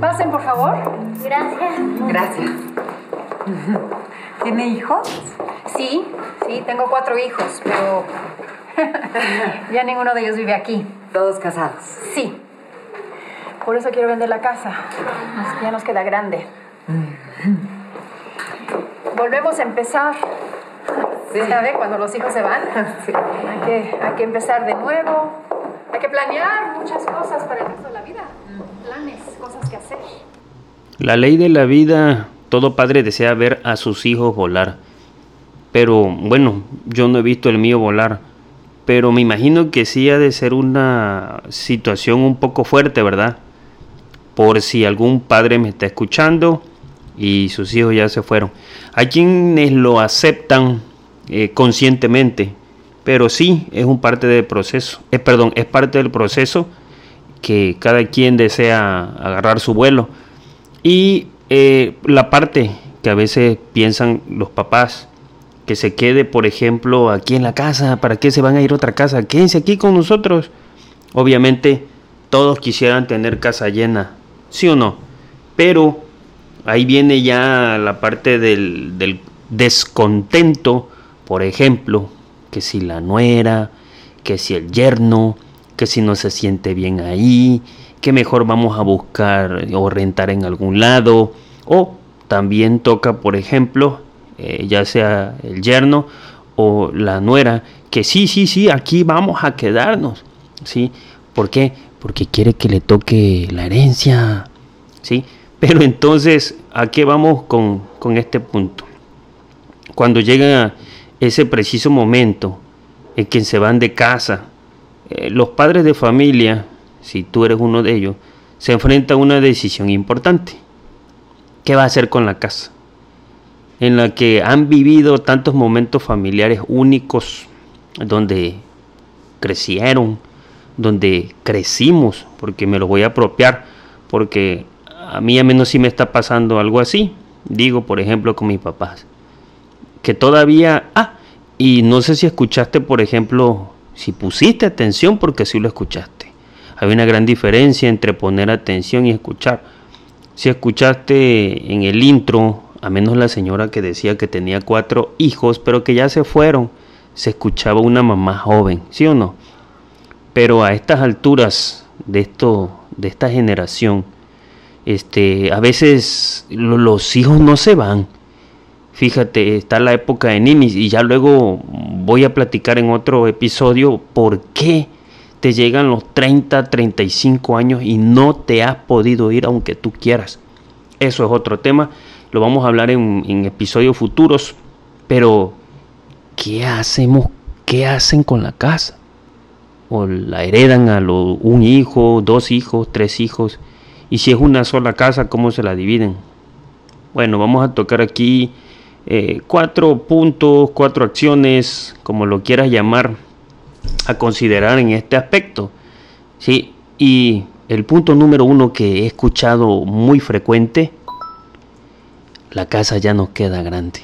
Pasen, por favor. Gracias. Gracias. ¿Tiene hijos? Sí, sí, tengo cuatro hijos, pero ya ninguno de ellos vive aquí. Todos casados. Sí. Por eso quiero vender la casa. Ya nos queda grande. Volvemos a empezar. Sí. ¿Sabe? Cuando los hijos se van. Sí. Hay que, hay que empezar de nuevo. Hay que planear muchas cosas para el resto de la vida. Planes, cosas que hacer. La ley de la vida, todo padre desea ver a sus hijos volar. Pero bueno, yo no he visto el mío volar. Pero me imagino que sí ha de ser una situación un poco fuerte, ¿verdad? Por si algún padre me está escuchando y sus hijos ya se fueron. Hay quienes lo aceptan eh, conscientemente, pero sí es un parte del proceso. Eh, perdón, es parte del proceso que cada quien desea agarrar su vuelo. Y eh, la parte que a veces piensan los papás, que se quede, por ejemplo, aquí en la casa, ¿para qué se van a ir a otra casa? Quédense aquí con nosotros. Obviamente todos quisieran tener casa llena, ¿sí o no? Pero ahí viene ya la parte del, del descontento, por ejemplo, que si la nuera, que si el yerno, que si no se siente bien ahí, que mejor vamos a buscar o rentar en algún lado, o también toca, por ejemplo, eh, ya sea el yerno o la nuera, que sí, sí, sí, aquí vamos a quedarnos, ¿sí? ¿Por qué? Porque quiere que le toque la herencia, ¿sí? Pero entonces, ¿a qué vamos con, con este punto? Cuando llega ese preciso momento en que se van de casa, eh, los padres de familia, si tú eres uno de ellos, se enfrenta a una decisión importante. ¿Qué va a hacer con la casa? En la que han vivido tantos momentos familiares únicos, donde crecieron, donde crecimos, porque me lo voy a apropiar, porque a mí a menos sí me está pasando algo así. Digo, por ejemplo, con mis papás. Que todavía... Ah, y no sé si escuchaste, por ejemplo, si pusiste atención, porque sí lo escuchaste. Hay una gran diferencia entre poner atención y escuchar. Si escuchaste en el intro, a menos la señora que decía que tenía cuatro hijos, pero que ya se fueron, se escuchaba una mamá joven, ¿sí o no? Pero a estas alturas de esto, de esta generación, este, a veces lo- los hijos no se van. Fíjate, está la época de ninis y ya luego voy a platicar en otro episodio por qué te llegan los 30, 35 años y no te has podido ir aunque tú quieras. Eso es otro tema, lo vamos a hablar en, episodios futuros, pero ¿qué hacemos? ¿Qué hacen con la casa? O la heredan a un hijo, dos hijos, tres hijos, y si es una sola casa, ¿cómo se la dividen? Bueno, vamos a tocar aquí eh, cuatro puntos, cuatro acciones, como lo quieras llamar, a considerar en este aspecto. Sí, y el punto número uno que he escuchado muy frecuente, la casa ya no queda grande.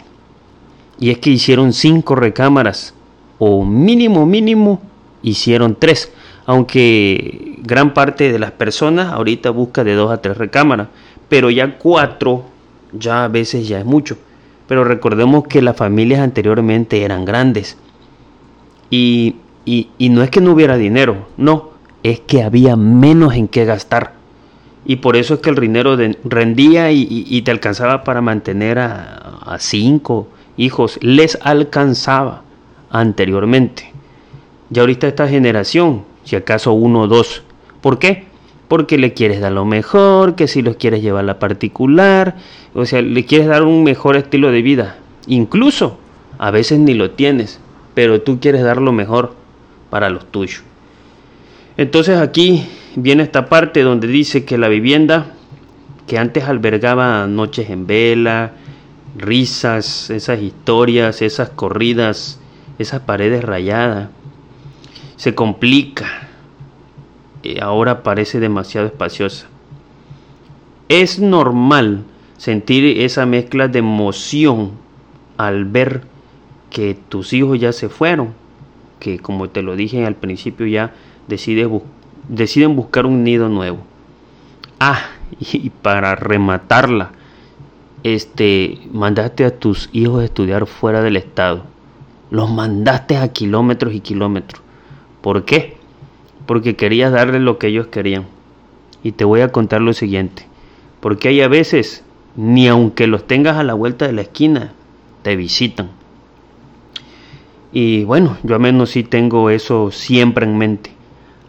Y es que hicieron cinco recámaras, o mínimo, mínimo, hicieron tres. Aunque gran parte de las personas ahorita busca de dos a tres recámaras, pero ya cuatro, ya a veces ya es mucho. Pero recordemos que las familias anteriormente eran grandes. Y, y, y no es que no hubiera dinero, no, es que había menos en qué gastar. Y por eso es que el dinero rendía y, y- y te alcanzaba para mantener a, a cinco hijos. Les alcanzaba anteriormente. Ya ahorita esta generación, si acaso uno o dos. ¿Por qué? Porque le quieres dar lo mejor, que si los quieres llevar a la particular, o sea, le quieres dar un mejor estilo de vida. Incluso a veces ni lo tienes, pero tú quieres dar lo mejor para los tuyos. Entonces aquí viene esta parte donde dice que la vivienda que antes albergaba noches en vela, risas, esas historias, esas corridas, esas paredes rayadas, se complica. Ahora parece demasiado espaciosa. Es normal sentir esa mezcla de emoción al ver que tus hijos ya se fueron, que como te lo dije al principio ya deciden buscar un nido nuevo. Ah, y para rematarla, este, mandaste a tus hijos a estudiar fuera del estado. Los mandaste a kilómetros y kilómetros. ¿Por qué? Porque querías darles lo que ellos querían. Y te voy a contar lo siguiente. Porque hay a veces, ni aunque los tengas a la vuelta de la esquina, te visitan. Y bueno, yo al menos sí tengo eso siempre en mente.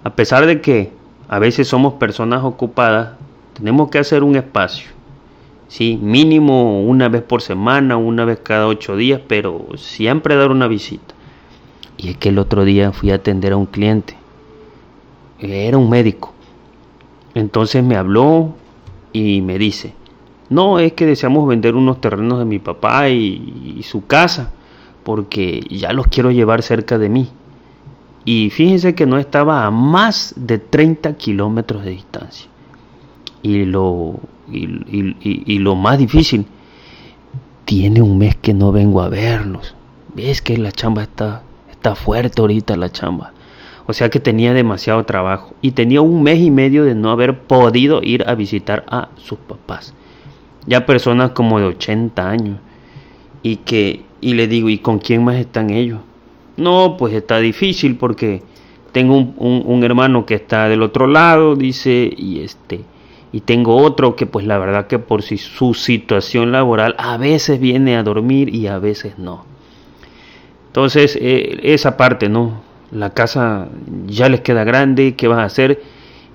A pesar de que a veces somos personas ocupadas, tenemos que hacer un espacio. Sí, mínimo una vez por semana, una vez cada ocho días, pero siempre dar una visita. Y es que el otro día fui a atender a un cliente. Era un médico. Entonces me habló y me dice, no, es que deseamos vender unos terrenos de mi papá y, su casa, porque ya los quiero llevar cerca de mí. Y fíjense que no estaba a más de 30 kilómetros de distancia. Y lo, y, lo más difícil, tiene un mes que no vengo a verlos. Ves que la chamba está, está fuerte ahorita la chamba. O sea que tenía demasiado trabajo. Y tenía un mes y medio de no haber podido ir a visitar a sus papás. Ya personas como de 80 años. Y que, y le digo, ¿y con quién más están ellos? No, pues está difícil porque tengo un, hermano que está del otro lado, dice, y este, y tengo otro que pues la verdad que por si su situación laboral a veces viene a dormir y a veces no. Entonces, eh, esa parte, ¿no? La casa ya les queda grande, ¿qué vas a hacer?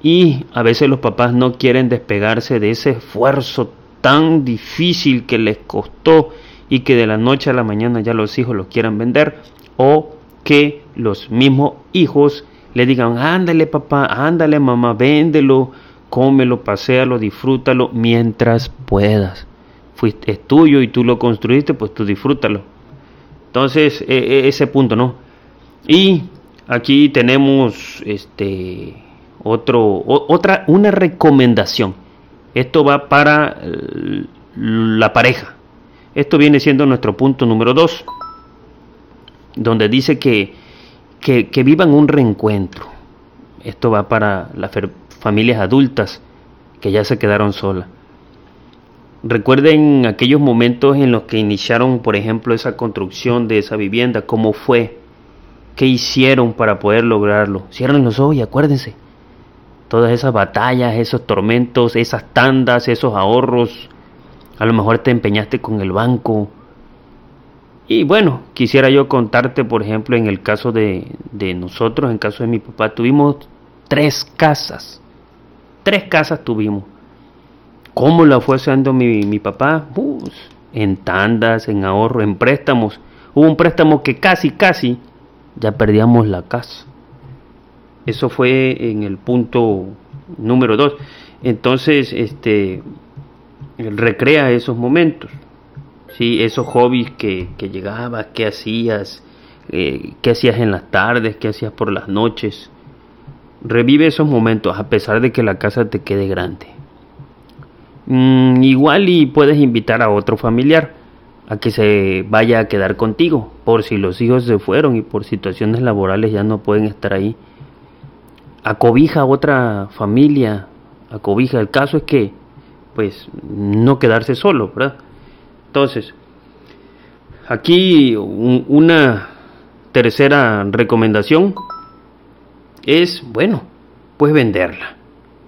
Y a veces los papás no quieren despegarse de ese esfuerzo tan difícil que les costó y que de la noche a la mañana ya los hijos lo quieran vender o que los mismos hijos le digan, ándale papá, ándale mamá, véndelo, cómelo, paséalo, disfrútalo mientras puedas. Fuiste, es tuyo y tú lo construiste, pues tú disfrútalo. Entonces, e, e, ese punto, ¿no? Y aquí tenemos este otro otra una recomendación. Esto va para la pareja. Esto viene siendo nuestro punto número dos donde dice que, que, vivan un reencuentro. Esto va para las familias adultas que ya se quedaron solas. Recuerden aquellos momentos en los que iniciaron, por ejemplo, esa construcción de esa vivienda, cómo fue, qué hicieron para poder lograrlo. Cierren los ojos y acuérdense. Todas esas batallas, esos tormentos, esas tandas, esos ahorros. A lo mejor te empeñaste con el banco, y bueno, quisiera yo contarte, por ejemplo, en el caso de, nosotros, en el caso de mi papá, tuvimos tres casas. Tres casas tuvimos. ¿Cómo la fue haciendo mi, mi papá? Pues, en tandas, en ahorro, en préstamos. Hubo un préstamo que casi, casi ya perdíamos la casa. Eso fue en el punto número dos. Entonces, este, recrea esos momentos. ¿sí? esos hobbies que, que llegabas, qué hacías, eh, qué hacías en las tardes, qué hacías por las noches. Revive esos momentos a pesar de que la casa te quede grande. Mm, igual y puedes invitar a otro familiar a que se vaya a quedar contigo, por si los hijos se fueron y por situaciones laborales ya no pueden estar ahí. Acobija a otra familia, acobija. El caso es que, pues, no quedarse solo, ¿verdad? Entonces, aquí una tercera recomendación es, bueno, pues venderla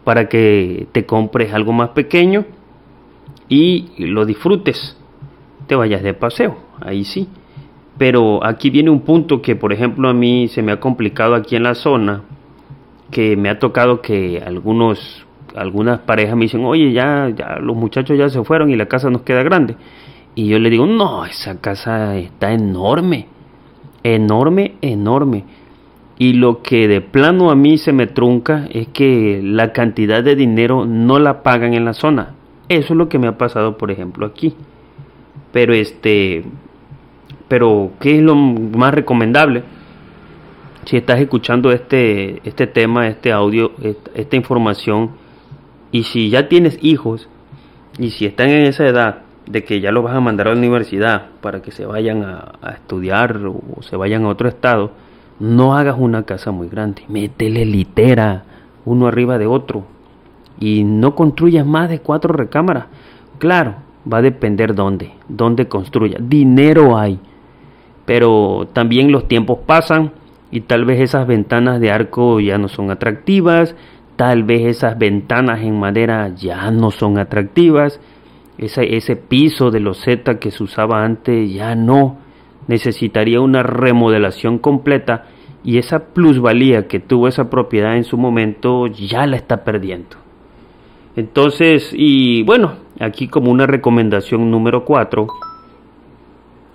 para que te compres algo más pequeño y lo disfrutes, te vayas de paseo, ahí sí. Pero aquí viene un punto que, por ejemplo, a mí se me ha complicado aquí en la zona, que me ha tocado que algunos, algunas parejas me dicen, oye, ya, ya los muchachos ya se fueron y la casa nos queda grande. Y yo le digo, no, esa casa está enorme, enorme, enorme. Y lo que de plano a mí se me trunca es que la cantidad de dinero no la pagan en la zona. Eso es lo que me ha pasado, por ejemplo, aquí. Pero este, pero ¿qué es lo más recomendable? Si estás escuchando este, este tema, este audio, esta información, y si ya tienes hijos, y si están en esa edad, de que ya los vas a mandar a la universidad para que se vayan a, estudiar o se vayan a otro estado, no hagas una casa muy grande, métele litera, uno arriba de otro. Y no construyas más de cuatro recámaras. Claro, va a depender dónde, dónde construya. Dinero hay. Pero también los tiempos pasan y tal vez esas ventanas de arco ya no son atractivas, tal vez esas ventanas en madera ya no son atractivas, ese, piso de loseta que se usaba antes ya no, necesitaría una remodelación completa y esa plusvalía que tuvo esa propiedad en su momento ya la está perdiendo. Entonces, y bueno, aquí como una recomendación número 4,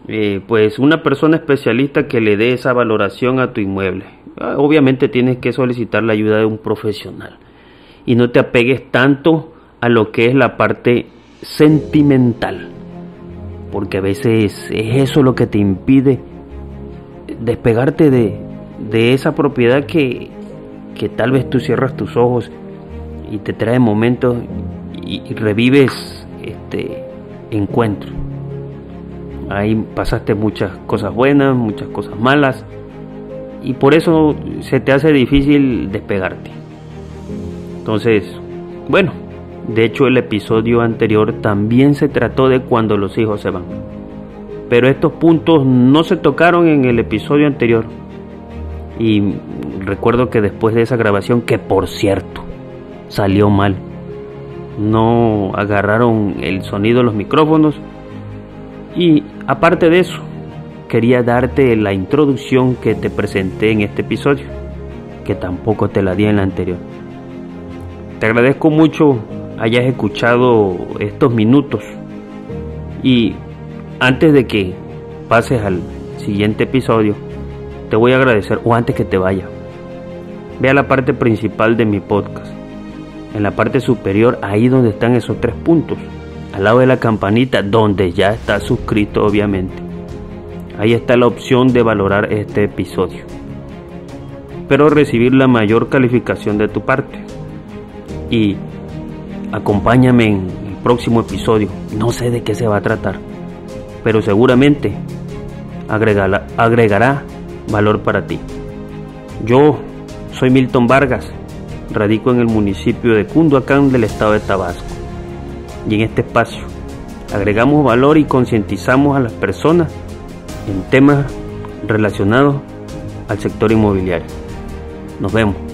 eh, pues una persona especialista que le dé esa valoración a tu inmueble. Ah, obviamente tienes que solicitar la ayuda de un profesional y no te apegues tanto a lo que es la parte sentimental, porque a veces es eso lo que te impide despegarte de, de esa propiedad que, que tal vez tú cierras tus ojos y te trae momentos y, revives este encuentro. Ahí pasaste muchas cosas buenas, muchas cosas malas y por eso se te hace difícil despegarte. Entonces, bueno, de hecho el episodio anterior también se trató de cuando los hijos se van. Pero estos puntos no se tocaron en el episodio anterior. Y recuerdo que después de esa grabación, que por cierto, salió mal. No agarraron el sonido de los micrófonos. Y aparte de eso, quería darte la introducción que te presenté en este episodio, que tampoco te la di en la anterior. Te agradezco mucho hayas escuchado estos minutos y antes de que pases al siguiente episodio, te voy a agradecer, o antes que te vaya, ve a la parte principal de mi podcast en la parte superior, ahí donde están esos tres puntos, al lado de la campanita, donde ya está suscrito obviamente. Ahí está la opción de valorar este episodio. Espero recibir la mayor calificación de tu parte. Y acompáñame en el próximo episodio. No sé de qué se va a tratar, pero seguramente agregará, agregará valor para ti. Yo soy Milton Vargas Radico en el municipio de Cunduacán del estado de Tabasco. Y en este espacio agregamos valor y concientizamos a las personas en temas relacionados al sector inmobiliario. Nos vemos.